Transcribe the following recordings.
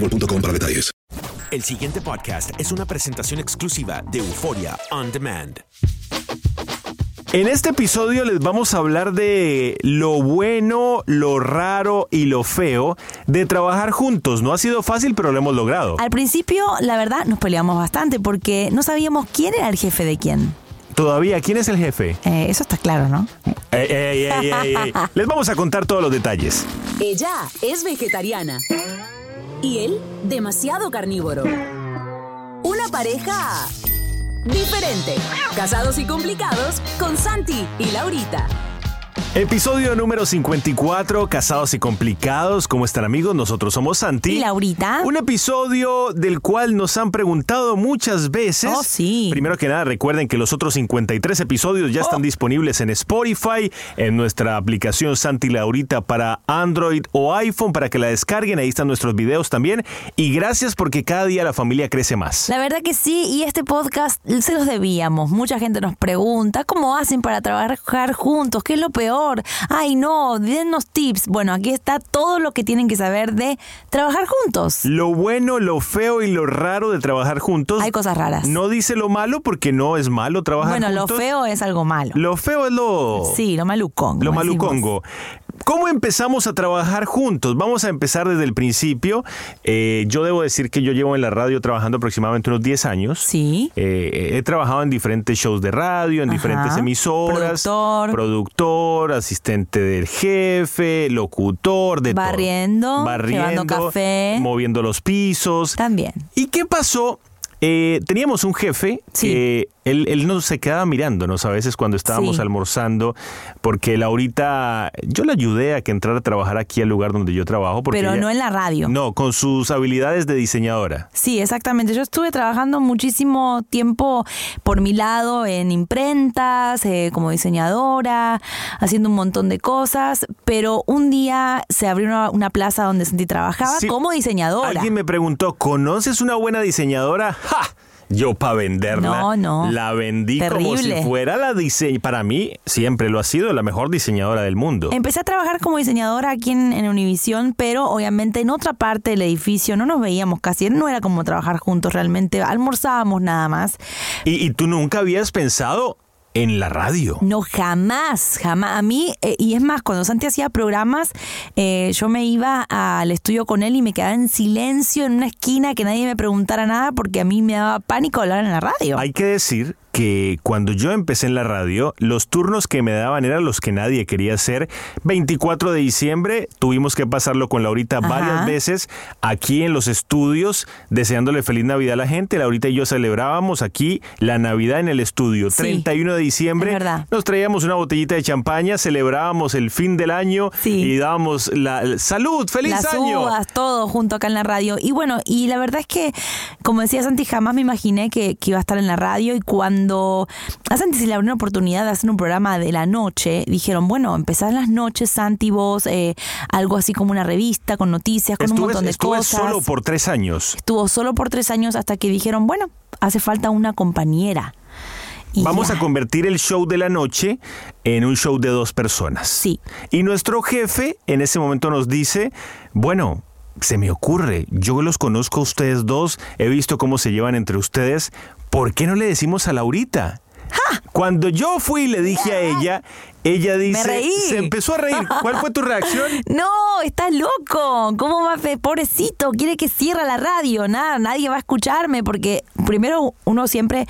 boostmobile.com para detalles. El siguiente podcast es una presentación exclusiva de Euforia On Demand. En este episodio les vamos a hablar de lo bueno, lo raro y lo feo de trabajar juntos. No ha sido fácil, pero lo hemos logrado. Al principio, la verdad, nos peleamos bastante porque no sabíamos quién era el jefe de quién. Todavía, ¿quién es el jefe? Eh, eso está claro, ¿no? Ey, ey, ey, ey, ey. Les vamos a contar todos los detalles. Ella es vegetariana y él demasiado carnívoro. Una pareja diferente. Casados y complicados con Santi y Laurita. Episodio número 54, Casados y Complicados. ¿Cómo están amigos? Nosotros somos Santi. Y Laurita. Un episodio del cual nos han preguntado muchas veces. Oh, sí. Primero que nada, recuerden que los otros 53 episodios ya están disponibles en Spotify, en nuestra aplicación Santi Laurita para Android o iPhone para que la descarguen. Ahí están nuestros videos también. Y gracias porque cada día la familia crece más. La verdad que sí, y este podcast se los debíamos. Mucha gente nos pregunta cómo hacen para trabajar juntos, qué es lo peor. Ay, no, dennos tips. Bueno, aquí está todo lo que tienen que saber de trabajar juntos. Lo bueno, lo feo y lo raro de trabajar juntos. Hay cosas raras. No dice lo malo porque no es malo trabajar bueno, juntos. lo feo es algo malo. Lo feo es lo... Sí, lo malucongo. Lo decimos. ¿Cómo empezamos a trabajar juntos? Vamos a empezar desde el principio. Eh, yo debo decir que yo llevo en la radio trabajando aproximadamente unos 10 años. Sí. Eh, he trabajado en diferentes shows de radio, en Ajá. diferentes emisoras. Productor. Productor, asistente del jefe, locutor, de todo. Barriendo, Barriendo, llevando café. moviendo los pisos. También. ¿Y qué pasó? Eh, teníamos un jefe Sí. que él, él nos se quedaba mirándonos a veces cuando estábamos Sí. almorzando, porque Laurita, yo le ayudé a que entrara a trabajar aquí al lugar donde yo trabajo. Porque Pero ella- no en la radio. No, con sus habilidades de diseñadora. Sí, exactamente. Yo estuve trabajando muchísimo tiempo por mi lado en imprentas, eh, como diseñadora, haciendo un montón de cosas, pero un día se abrió una, una plaza donde Santi trabajaba Sí. como diseñadora. Alguien me preguntó, ¿conoces una buena diseñadora? ¡Ja! Yo para venderla, No, no. la vendí como si fuera la diseñadora. Para mí siempre lo ha sido la mejor diseñadora del mundo. Empecé a trabajar como diseñadora aquí en, en Univisión, pero obviamente en otra parte del edificio no nos veíamos casi, no era como trabajar juntos realmente, almorzábamos nada más. ¿Y, y tú nunca habías pensado en la radio? No, jamás, jamás. A mí, eh, y es más, cuando Santi hacía programas, eh, yo me iba al estudio con él y me quedaba en silencio en una esquina que nadie me preguntara nada porque a mí me daba pánico hablar en la radio. Hay que decir que cuando yo empecé en la radio, los turnos que me daban eran los que nadie quería hacer. 24 de diciembre tuvimos que pasarlo con Laurita Ajá. varias veces aquí en los estudios, deseándole feliz Navidad a la gente. Laurita y yo celebrábamos aquí la Navidad en el estudio. Sí, 31 de diciembre nos traíamos una botellita de champaña, celebrábamos el fin del año Sí. y dábamos la salud, feliz las año. uvas, todo junto acá en la radio. Y bueno, y la verdad es que, como decía Santi, jamás me imaginé que, que iba a estar en la radio. Y cuando a Santi se le abrió una oportunidad de hacer un programa de la noche, dijeron, bueno, empezar en las noches, Santi, vos, eh, algo así como una revista con noticias, con un montón de estuve cosas. solo por tres años. Estuvo solo por tres años hasta que dijeron, bueno, hace falta una compañera. Y Vamos ya. a convertir el show de la noche en un show de dos personas. Sí. Y nuestro jefe en ese momento nos dice, bueno, se me ocurre, yo los conozco a ustedes dos, he visto cómo se llevan entre ustedes, ¿por qué no le decimos a Laurita? Cuando yo fui y le dije a ella, ella dice, reí. se empezó a reír. ¿Cuál fue tu reacción? No, estás loco. ¿Cómo va pobrecito? Quiere que cierre la radio. Nada, nadie va a escucharme porque primero uno siempre,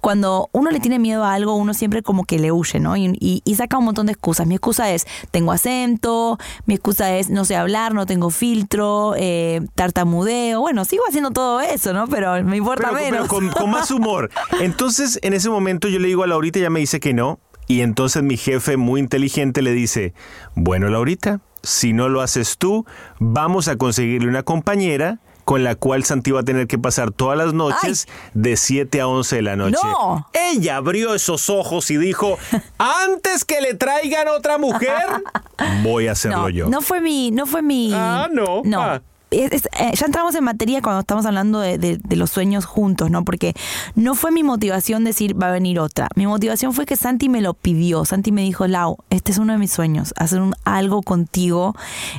cuando uno le tiene miedo a algo, uno siempre como que le huye, ¿no? Y, y- y saca un montón de excusas. Mi excusa es, tengo acento, mi excusa es, no sé hablar, no tengo filtro, eh, tartamudeo. Bueno, sigo haciendo todo eso, ¿no? Pero me importa pero, pero menos. con, con más humor. Entonces, en ese momento yo le digo a Laurita, ella me dice que no. Y entonces mi jefe, muy inteligente, le dice, bueno, Laurita, si no lo haces tú, vamos a conseguirle una compañera con la cual Santi va a tener que pasar todas las noches de 7 a 11 de la noche. ¡No! Ella abrió esos ojos y dijo, antes que le traigan otra mujer, voy a hacerlo no, yo. No fue mi, no fue mi. Ah, no. No. Ah. Es- eh, ya entramos en materia cuando estamos hablando de, de- de los sueños juntos, ¿no? Porque no fue mi motivación decir va a venir otra. Mi motivación fue que Santi me lo pidió. Santi me dijo, Lau, este es uno de mis sueños, hacer un, algo contigo,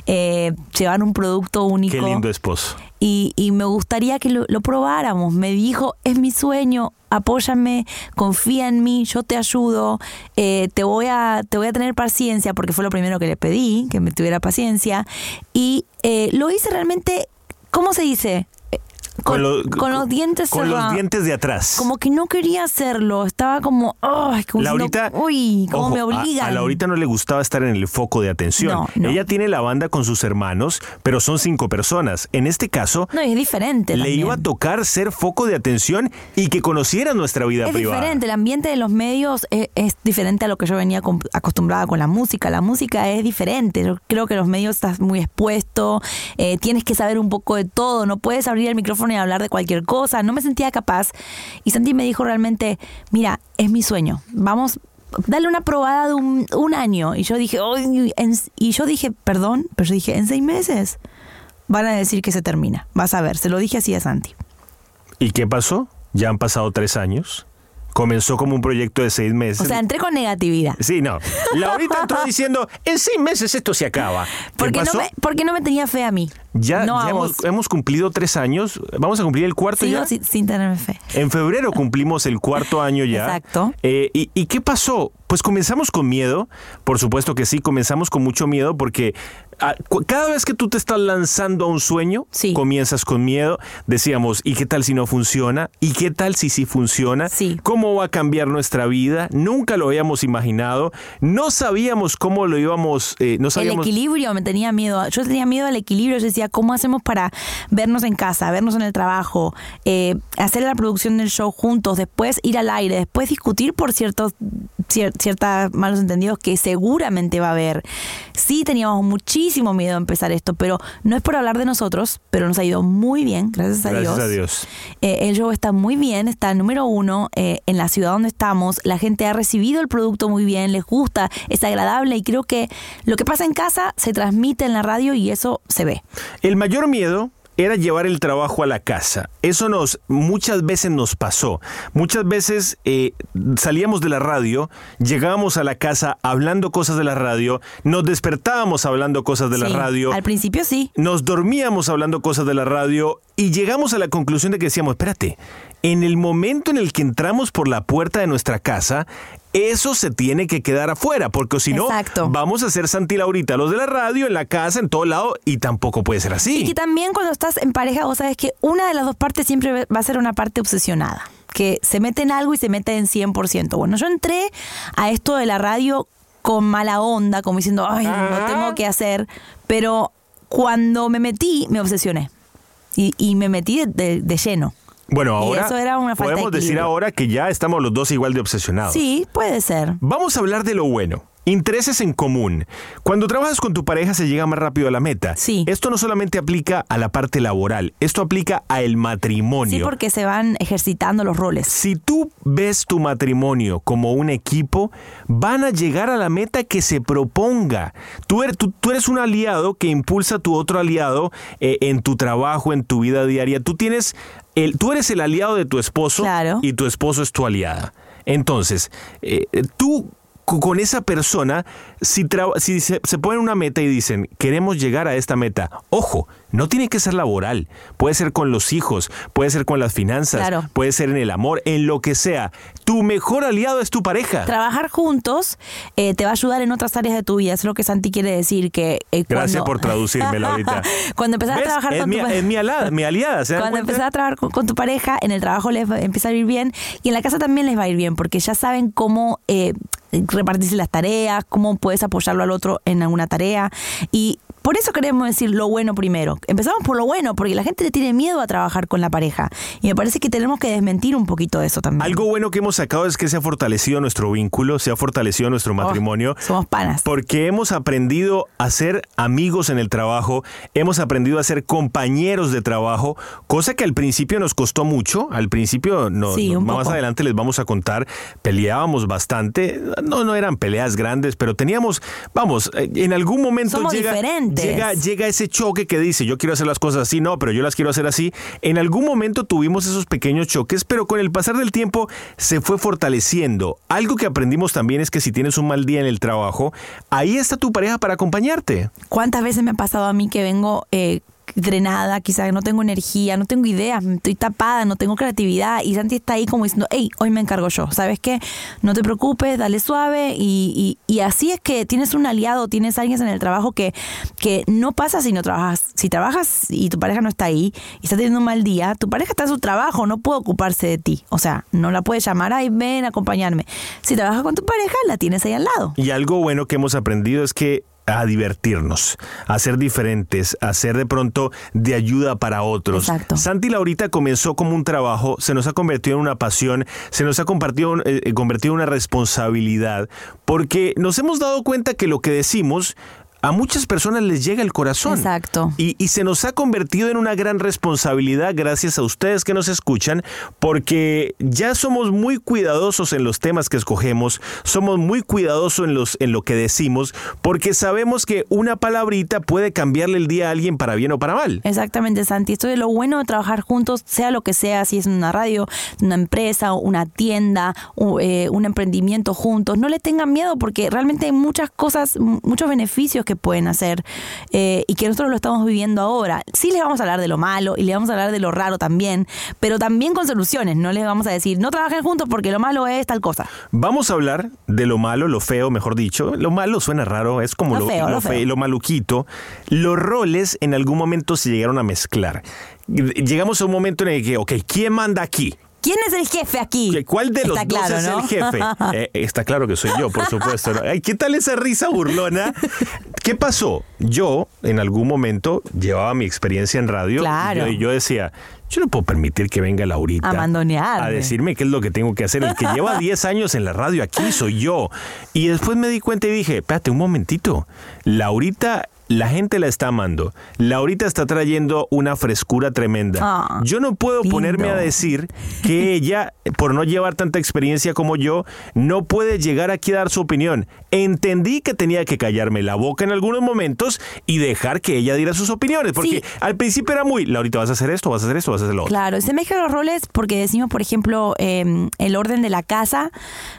eh, llevar un producto único. Qué lindo esposo. Y, y me gustaría que lo, probáramos. Me dijo, es mi sueño, apóyame, confía en mí, yo te ayudo, eh, te, voy a, te voy a tener paciencia, porque fue lo primero que le pedí, que me tuviera paciencia. Y eh, lo hice realmente, ¿cómo se dice? Con, lo- con los dientes Con los dientes de atrás. Como que no quería hacerlo, estaba como, ay, como diciendo, Laurita, uy, ojo, me a- obligan. A, Laurita no le gustaba estar en el foco de atención. No, no. Ella tiene la banda con sus hermanos, pero son cinco personas. En este caso, No, es diferente. le también. iba a tocar ser foco de atención y que conociera nuestra vida Es privada. diferente, el ambiente de los medios es, es diferente a lo que yo venía acostumbrada con la música. La música es diferente. Yo creo que los medios estás muy expuesto, eh, tienes que saber un poco de todo, no puedes abrir el micrófono y hablar de cualquier cosa. No me sentía capaz. Y Santi me dijo realmente, mira, es mi sueño. Vamos, dale una probada de un, un año. Y yo dije, y yo dije, perdón, pero yo dije, en seis meses van a decir que se termina. Vas a ver, se lo dije así a Santi. ¿Y qué pasó? Ya han pasado tres años. Comenzó como un proyecto de seis meses. O sea, entré con negatividad. Sí, no. Laurita entró diciendo, en seis meses esto se acaba. ¿Qué Porque no, me, porque no me tenía fe a mí. Ya, no ya hemos, hemos cumplido tres años. Vamos a cumplir el cuarto Sigo ya. sin, sin tenerme fe. En febrero cumplimos el cuarto año ya. Exacto. Eh, y, y qué pasó? Pues comenzamos con miedo, por supuesto que sí, comenzamos con mucho miedo porque ah, cada vez que tú te estás lanzando a un sueño, comienzas con miedo. Decíamos, ¿y qué tal si no funciona? ¿Y qué tal si sí funciona? ¿Cómo va a cambiar nuestra vida? Nunca lo habíamos imaginado. No sabíamos cómo lo íbamos, eh, no El sabíamos... equilibrio me tenía miedo. Yo tenía miedo al equilibrio. Yo decía, ¿cómo hacemos para vernos en casa, vernos en el trabajo, eh, hacer la producción del show juntos, después ir al aire, después discutir por ciertos cier- ciertas malos entendidos que seguramente va a haber. Sí teníamos muchísimo miedo a empezar esto, pero no es por hablar de nosotros, pero nos ha ido muy bien, gracias a Gracias Dios. a Dios. Eh, el show está muy bien, está número uno eh, en la ciudad donde estamos. La gente ha recibido el producto muy bien, les gusta, es agradable y creo que lo que pasa en casa se transmite en la radio y eso se ve. El mayor miedo era llevar el trabajo a la casa. Eso nos muchas veces nos pasó. Muchas veces eh, salíamos de la radio, llegábamos a la casa hablando cosas de la radio, nos despertábamos hablando cosas de la radio. Al principio sí. Nos dormíamos hablando cosas de la radio y llegamos a la conclusión de que decíamos, espérate, en el momento en el que entramos por la puerta de nuestra casa, eso se tiene que quedar afuera, porque si no, Exacto. vamos a ser Santi Laurita, los de la radio, en la casa, en todo lado, y tampoco puede ser así. Y que también cuando estás en pareja, vos sabes que una de las dos partes siempre va a ser una parte obsesionada. que se mete en algo y se mete en 100%. Bueno, yo entré a esto de la radio con mala onda, como diciendo, ay, lo tengo que hacer, pero cuando me metí, me obsesioné y, y me metí de, de lleno. Bueno, ahora eso era una falta de podemos decir ahora que ya estamos los dos igual de obsesionados. Sí, puede ser. Vamos a hablar de lo bueno. Intereses en común. Cuando trabajas con tu pareja se llega más rápido a la meta. Sí. Esto no solamente aplica a la parte laboral, esto aplica a el matrimonio. Sí, porque se van ejercitando los roles. Si tú ves tu matrimonio como un equipo, van a llegar a la meta que se proponga. Tú eres, tú, tú eres un aliado que impulsa a tu otro aliado eh, en tu trabajo, en tu vida diaria. Tú tienes el, tú eres el aliado de tu esposo y tu esposo es tu aliada. Entonces, eh, tú con esa persona, si, se, se ponen una meta y dicen, queremos llegar a esta meta, ojo, no tiene que ser laboral, puede ser con los hijos, puede ser con las finanzas, Claro. puede ser en el amor, en lo que sea. Tu mejor aliado es tu pareja. Trabajar juntos eh, te va a ayudar en otras áreas de tu vida. Es lo que Santi quiere decir que eh, Gracias por traducírmelo ahorita. cuando empezás a trabajar es con mi, tu es mi aliada, mi aliada, ¿se dan Cuando empezás a trabajar con, con tu pareja, en el trabajo les va- empieza a ir bien y en la casa también les va a ir bien porque ya saben cómo eh, repartirse las tareas, cómo puedes apoyarlo al otro en alguna tarea. Y por eso queremos decir lo bueno primero. Empezamos por lo bueno porque la gente le tiene miedo a trabajar con la pareja y me parece que tenemos que desmentir un poquito de eso también. Algo bueno que hemos sacado es que se ha fortalecido nuestro vínculo, se ha fortalecido nuestro matrimonio. Oh, somos panas. Porque hemos aprendido a ser amigos en el trabajo, hemos aprendido a ser compañeros de trabajo, cosa que al principio nos costó mucho. Al principio, no, Sí, no- más poco. adelante les vamos a contar, peleábamos bastante. No, no eran peleas grandes, pero teníamos, vamos, eh, en algún momento Somos llega, diferentes. Llega, llega ese choque que dice, yo quiero hacer las cosas así, no, pero yo las quiero hacer así. En algún momento tuvimos esos pequeños choques, pero con el pasar del tiempo se fue fortaleciendo. Algo que aprendimos también es que si tienes un mal día en el trabajo, ahí está tu pareja para acompañarte. ¿Cuántas veces me ha pasado a mí que vengo eh, drenada, quizás no tengo energía, no tengo ideas, estoy tapada, no tengo creatividad y Santi está ahí como diciendo, hey, hoy me encargo yo, ¿sabes qué? No te preocupes, dale suave y, y- y así es que tienes un aliado, tienes alguien en el trabajo que, que no pasa si no trabajas. Si trabajas y tu pareja no está ahí y está teniendo un mal día, tu pareja está en su trabajo, no puede ocuparse de ti. O sea, no la puedes llamar, ay, ven, acompañarme. Si trabajas con tu pareja, la tienes ahí al lado. Y algo bueno que hemos aprendido es que a divertirnos, a ser diferentes, a ser de pronto de ayuda para otros. Exacto. Santi Laurita comenzó como un trabajo, se nos ha convertido en una pasión, se nos ha compartido, eh, eh, convertido en una responsabilidad, porque nos hemos dado cuenta que lo que decimos a muchas personas les llega el corazón. Exacto. Y, y se nos ha convertido en una gran responsabilidad gracias a ustedes que nos escuchan, porque ya somos muy cuidadosos en los temas que escogemos, somos muy cuidadosos en, los, en lo que decimos, porque sabemos que una palabrita puede cambiarle el día a alguien para bien o para mal. Exactamente, Santi. Esto es lo bueno de trabajar juntos, sea lo que sea, si es una radio, una empresa, una tienda, eh, un emprendimiento juntos. No le tengan miedo porque realmente hay muchas cosas, muchos beneficios que pueden hacer eh, y que nosotros lo estamos viviendo ahora. Sí les vamos a hablar de lo malo y les vamos a hablar de lo raro también, pero también con soluciones. No les vamos a decir, no trabajen juntos porque lo malo es tal cosa. Vamos a hablar de lo malo, lo feo, mejor dicho. Lo malo suena raro, es como Lo lo, feo, lo lo fe- feo. lo maluquito. Los roles en algún momento se llegaron a mezclar. Llegamos a un momento en el que, ok, ¿quién manda aquí? ¿Quién es el jefe aquí? ¿Cuál de los Está dos claro, es ¿no? el jefe? Eh, está claro que soy yo, por supuesto. ¿no? Ay, ¿Qué tal esa risa burlona? ¿Qué pasó? Yo, en algún momento, llevaba mi experiencia en radio. Claro. Y yo, yo decía, yo no puedo permitir que venga Laurita A a decirme qué es lo que tengo que hacer. El que lleva 10 años en la radio aquí soy yo. Y después me di cuenta y dije, espérate un momentito. Laurita, la gente la está amando. Laurita está trayendo una frescura tremenda. Ah, yo no puedo lindo. ponerme a decir que ella, por no llevar tanta experiencia como yo, no puede llegar aquí a dar su opinión. Entendí que tenía que callarme la boca en algunos momentos y dejar que ella diera sus opiniones. Porque Sí. al principio era muy, Laurita, vas a hacer esto, vas a hacer esto, vas a hacer lo otro. Claro, se mezclan los roles porque decimos, por ejemplo, eh, el orden de la casa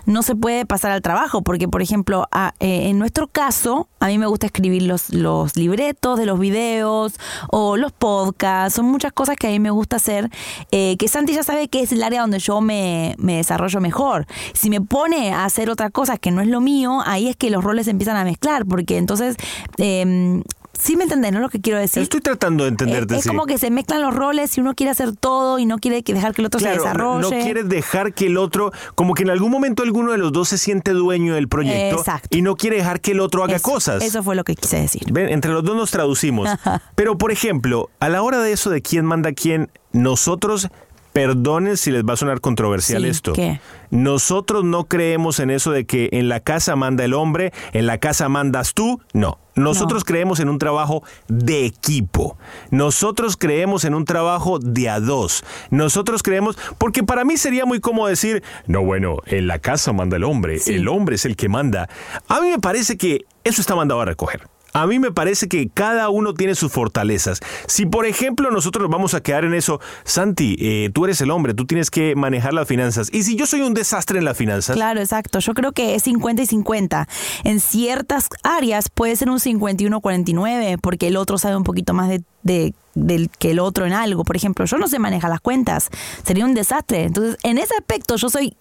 no se puede pasar al trabajo, porque, por ejemplo, a- eh, en nuestro caso, a mí me gusta escribir los, los libretos de los videos o los podcasts, son muchas cosas que a mí me gusta hacer, eh, que Santi ya sabe que es el área donde yo me, me desarrollo mejor. Si me pone a hacer otra cosa que no es lo mío, ahí es que los roles empiezan a mezclar, porque entonces... eh, sí me entendés, ¿no? Lo que quiero decir. Estoy tratando de entenderte. Es, es sí. como que se mezclan los roles y uno quiere hacer todo y no quiere que dejar que el otro se desarrolle. no quiere dejar que el otro, como que en algún momento alguno de los dos se siente dueño del proyecto Exacto. y no quiere dejar que el otro haga Eso- cosas. Eso fue lo que quise decir. Ven, entre los dos nos traducimos. Pero, por ejemplo, a la hora de eso de quién manda a quién, nosotros, perdonen si les va a sonar controversial Sí, esto. ¿qué? Nosotros no creemos en eso de que en la casa manda el hombre, en la casa mandas tú. No. Nosotros creemos en un trabajo de equipo. Nosotros creemos en un trabajo de a dos. Nosotros creemos, porque para mí sería muy cómodo decir, no, bueno, en la casa manda el hombre, Sí. el hombre es el que manda. A mí me parece que eso está mandado a recoger. A mí me parece que cada uno tiene sus fortalezas. Si, por ejemplo, nosotros nos vamos a quedar en eso, Santi, eh, tú eres el hombre, tú tienes que manejar las finanzas. Y si yo soy un desastre en las finanzas, Claro, exacto. Yo creo que es 50 y 50. En ciertas áreas puede ser un 51-49 porque el otro sabe un poquito más de, de- del que el otro en algo. Por ejemplo, yo no sé manejar las cuentas. Sería un desastre. Entonces, en ese aspecto yo soy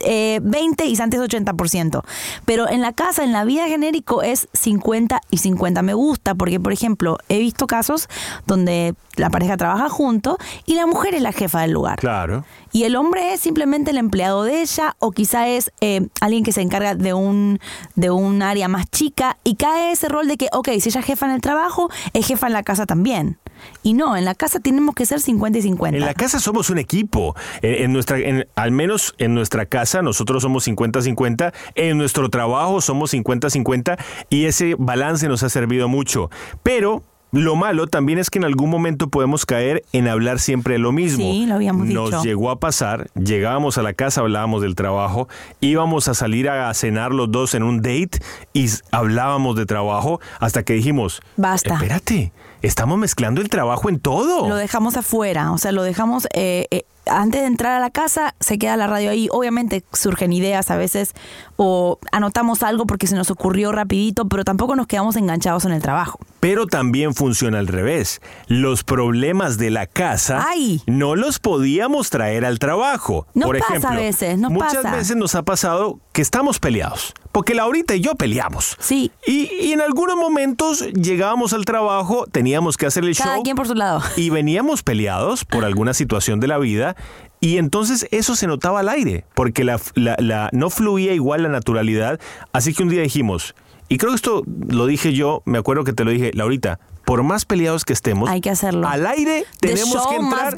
eh, 20 y Santi es 80%. Pero en la casa, en la vida genérico, es 50 y 50. Me gusta porque, por ejemplo, he visto casos donde la pareja trabaja junto y la mujer es la jefa del lugar. claro. Y el hombre es simplemente el empleado de ella o quizá es eh, alguien que se encarga de un, de un área más chica y cae ese rol de que, ok, si ella es jefa en el trabajo, es jefa en la casa también. Y no, en la casa tenemos que ser 50 y 50. En la casa somos un equipo. En, en nuestra, en- al menos en nuestra casa nosotros somos 50-50. En nuestro trabajo somos 50-50 y ese balance nos ha servido mucho. Pero lo malo también es que en algún momento podemos caer en hablar siempre de lo mismo. Sí, lo habíamos Nos dicho. llegó a pasar, llegábamos a la casa, hablábamos del trabajo, íbamos a salir a cenar los dos en un date y hablábamos de trabajo hasta que dijimos, Basta. Espérate, estamos mezclando el trabajo en todo. Lo dejamos afuera, o sea, lo dejamos... eh, eh, antes de entrar a la casa, se queda la radio ahí. Obviamente surgen ideas a veces o anotamos algo porque se nos ocurrió rapidito, pero tampoco nos quedamos enganchados en el trabajo. Pero también funciona al revés. Los problemas de la casa Ay. no los podíamos traer al trabajo. Nos Por pasa ejemplo, a veces, muchas pasa. veces nos ha pasado que estamos peleados. Porque Laurita y yo peleamos. Sí. Y, y en algunos momentos llegábamos al trabajo, teníamos que hacer el Cada show. quien por su lado. Y veníamos peleados por alguna situación de la vida. Y entonces eso se notaba al aire, porque la, la- la- no fluía igual la naturalidad. Así que un día dijimos, y creo que esto lo dije yo, me acuerdo que te lo dije, Laurita, por más peleados que estemos, Hay que hacerlo. al aire tenemos que entrar.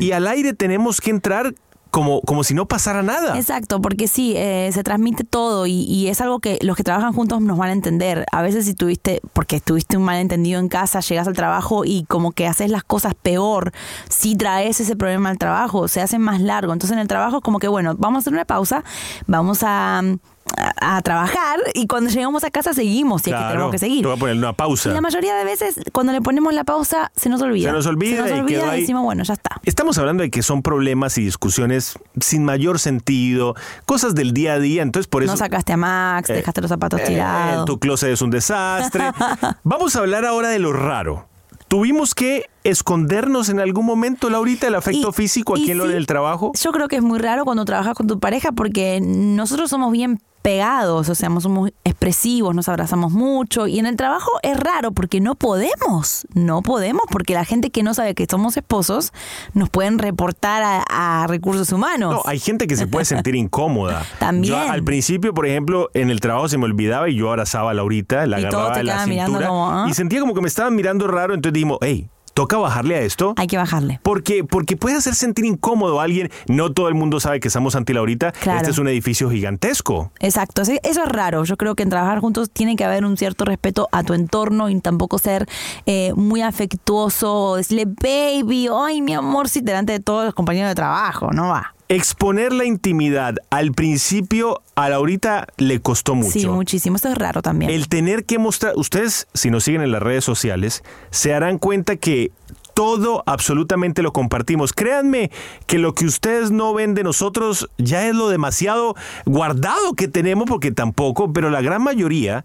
Y al aire tenemos que entrar como, como si no pasara nada. Exacto, porque sí, eh, se transmite todo y, y es algo que los que trabajan juntos nos van a entender. A veces si tuviste, porque tuviste un malentendido en casa, llegas al trabajo y como que haces las cosas peor, si traes ese problema al trabajo, se hace más largo. Entonces en el trabajo como que, bueno, vamos a hacer una pausa, vamos a, a, a trabajar y cuando llegamos a casa seguimos y aquí Claro, tenemos que seguir. te voy a poner una pausa. Y la mayoría de veces cuando le ponemos la pausa se nos olvida. Se nos olvida Se nos y olvida quedó ahí. decimos, bueno, ya está. Estamos hablando de que son problemas y discusiones sin mayor sentido, cosas del día a día, entonces por eso... No sacaste a Max, Eh, dejaste los zapatos eh, tirados. tu closet es un desastre. Vamos a hablar ahora de lo raro. ¿Tuvimos que escondernos en algún momento, Laurita, el afecto Y- físico aquí y en lo sí, del trabajo? Yo creo que es muy raro cuando trabajas con tu pareja porque nosotros somos bien pegados, o sea, somos expresivos, nos abrazamos mucho y en el trabajo es raro porque no podemos, no podemos porque la gente que no sabe que somos esposos nos pueden reportar a, a recursos humanos. No, hay gente que se puede sentir incómoda. También. Yo al principio, por ejemplo, en el trabajo se me olvidaba y yo abrazaba a Laurita, la Y agarraba de la cintura como, ¿ah? y sentía como que me estaban mirando raro, entonces dijimos, hey, toca bajarle a esto. Hay que bajarle. Porque, porque puede hacer sentir incómodo a alguien. No todo el mundo sabe que estamos anti Laurita. Claro. Este es un edificio gigantesco. Exacto, eso es raro. Yo creo que en trabajar juntos tiene que haber un cierto respeto a tu entorno y tampoco ser eh, muy afectuoso, decirle baby, ay mi amor, sí, delante de todos los compañeros de trabajo, no va. Exponer la intimidad al principio a Laurita le costó mucho. Sí, muchísimo. Eso es raro también. El tener que mostrar, ustedes si nos siguen en las redes sociales, se darán cuenta que todo absolutamente lo compartimos. Créanme que lo que ustedes no ven de nosotros ya es lo demasiado guardado que tenemos, porque tampoco, pero la gran mayoría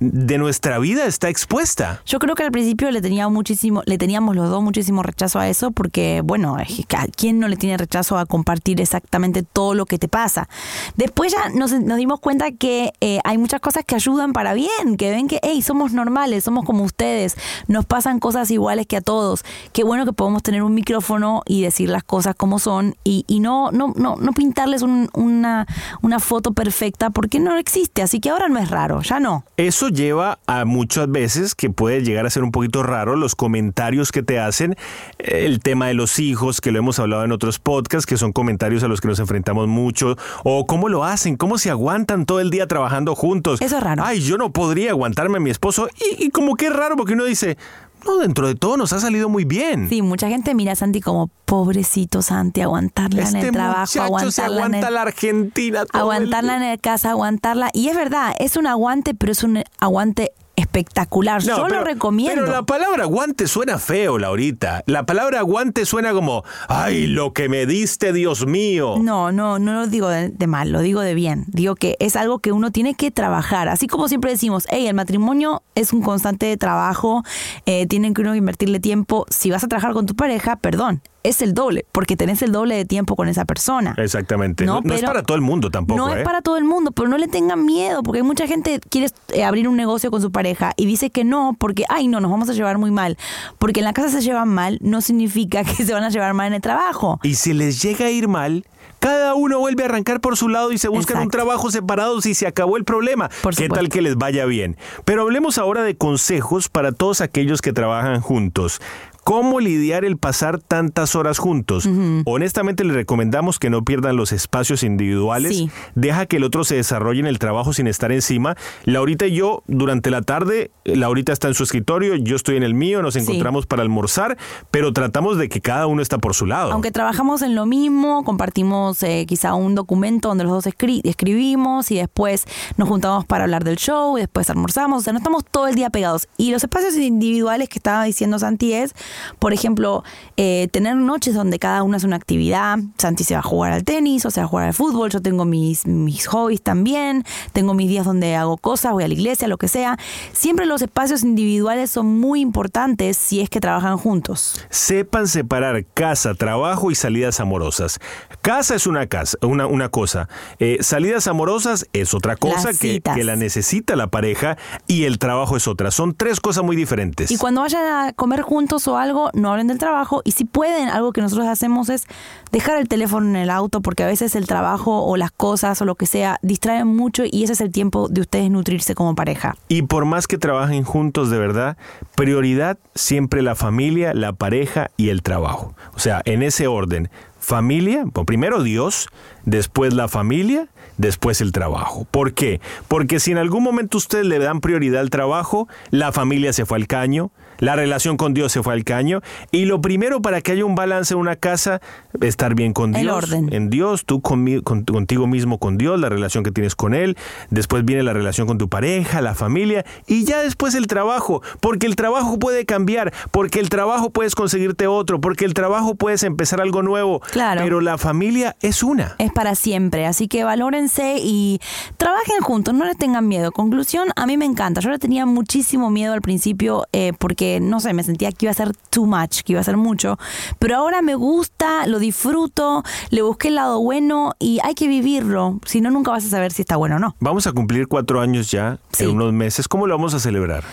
de nuestra vida está expuesta. Yo creo que al principio le tenía muchísimo, le teníamos los dos muchísimo rechazo a eso, porque bueno, ¿a quién no le tiene rechazo a compartir exactamente todo lo que te pasa? Después ya nos, dimos cuenta que eh, hay muchas cosas que ayudan para bien, que ven que, hey, somos normales, somos como ustedes, nos pasan cosas iguales que a todos. Qué bueno que podemos tener un micrófono y decir las cosas como son y, no, no, no, no pintarles una, una foto perfecta porque no existe, así que ahora no es raro, ya no. Eso lleva a muchas veces que puede llegar a ser un poquito raro los comentarios que te hacen, el tema de los hijos, que lo hemos hablado en otros podcasts, que son comentarios a los que nos enfrentamos mucho, o cómo lo hacen, cómo se aguantan todo el día trabajando juntos. Eso es raro. Ay, yo no podría aguantarme a mi esposo. Y, y como que es raro porque uno dice, no, dentro de todo nos ha salido muy bien. Sí, mucha gente mira a Santi como pobrecito Santi, aguantarla en Este el trabajo, aguantarla se aguanta en el, la Argentina. todo aguantarla el en el casa, aguantarla. Y es verdad, es un aguante, pero es un aguante espectacular. No, Yo pero- lo recomiendo. Pero la palabra aguante suena feo, Laurita. La palabra aguante suena como, ay, lo que me diste, Dios mío. No, no, no lo digo de, de mal, lo digo de bien. Digo que es algo que uno tiene que trabajar. Así como siempre decimos, hey, el matrimonio es un constante trabajo, eh, tienen que uno invertirle tiempo. Si vas a trabajar con tu pareja, perdón, es el doble, porque tenés el doble de tiempo con esa persona. Exactamente. No, No, no es para todo el mundo tampoco, no ¿eh? es para todo el mundo, pero no le tengan miedo, porque hay mucha gente que quiere eh, abrir un negocio con su pareja y dice que no, porque, ay, no, nos vamos a llevar muy mal. Porque en la casa se llevan mal, no significa que se van a llevar mal en el trabajo. Y si les llega a ir mal, cada uno vuelve a arrancar por su lado y se buscan un trabajo separados y se acabó el problema. Por ¿Qué tal que les vaya bien? Pero hablemos ahora de consejos para todos aquellos que trabajan juntos. ¿Cómo lidiar el pasar tantas horas juntos? Honestamente les recomendamos que no pierdan los espacios individuales. Sí. Deja que el otro se desarrolle en el trabajo sin estar encima. Laurita y yo, durante la tarde, Laurita está en su escritorio, yo estoy en el mío, nos Sí. encontramos para almorzar, pero tratamos de que cada uno está por su lado. Aunque trabajamos en lo mismo, compartimos eh, quizá un documento donde los dos escri- escribimos y después nos juntamos para hablar del show y después almorzamos. O sea, no estamos todo el día pegados. Y los espacios individuales que estaba diciendo Santi es, por ejemplo, eh, tener noches donde cada uno hace una actividad. Santi se va a jugar al tenis o se va a jugar al fútbol. Yo tengo mis, mis hobbies también. Tengo mis días donde hago cosas, voy a la iglesia, lo que sea. Siempre los espacios individuales son muy importantes si es que trabajan juntos. Sepan separar casa, trabajo y salidas amorosas. Casa es una, casa, una, una cosa. Eh, salidas amorosas es otra cosa que, que la necesita la pareja y el trabajo es otra. Son tres cosas muy diferentes. Y cuando vayan a comer juntos o algo, no hablen del trabajo. Y si pueden, algo que nosotros hacemos es dejar el teléfono en el auto, porque a veces el trabajo o las cosas o lo que sea distraen mucho y ese es el tiempo de ustedes nutrirse como pareja. Y por más que trabajen juntos de verdad, prioridad siempre la familia, la pareja y el trabajo. O sea, en ese orden. Familia, primero Dios, después la familia, después el trabajo. ¿Por qué? Porque si en algún momento ustedes le dan prioridad al trabajo, la familia se fue al caño, la relación con Dios se fue al caño, y lo primero para que haya un balance en una casa, estar bien con El Dios, orden. en Dios, tú con- contigo mismo con Dios, la relación que tienes con Él, después viene la relación con tu pareja, la familia, y ya después el trabajo, porque el trabajo puede cambiar, porque el trabajo puedes conseguirte otro, porque el trabajo puedes empezar algo nuevo, Claro. pero la familia es una. Es para siempre, así que valórense y trabajen juntos, no les tengan miedo. Conclusión, a mí me encanta. Yo le tenía muchísimo miedo al principio eh, porque, no sé, me sentía que iba a ser too much, que iba a ser mucho, pero ahora me gusta, lo disfruto, le busqué el lado bueno y hay que vivirlo, si no, nunca vas a saber si está bueno o no. Vamos a cumplir cuatro años ya, Sí. en unos meses. ¿Cómo lo vamos a celebrar?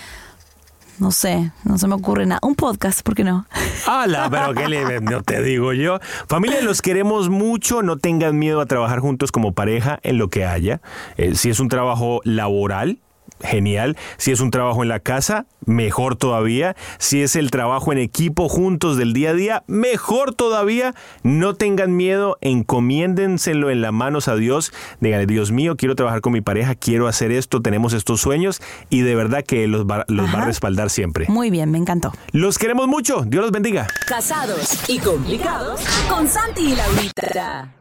No sé, no se me ocurre nada. Un podcast, ¿por qué no? ¡Hala! Pero qué le, no te digo yo. Familia, los queremos mucho. No tengan miedo a trabajar juntos como pareja en lo que haya. Eh, si es un trabajo laboral, genial. Si es un trabajo en la casa, mejor todavía. Si es el trabajo en equipo juntos del día a día, mejor todavía. No tengan miedo, encomiéndenselo en las manos a Dios. Díganle, Dios mío, quiero trabajar con mi pareja, quiero hacer esto, tenemos estos sueños y de verdad que los va, los va a respaldar siempre. Muy bien, me encantó. Los queremos mucho. Dios los bendiga. Casados y complicados con Santi y Laurita.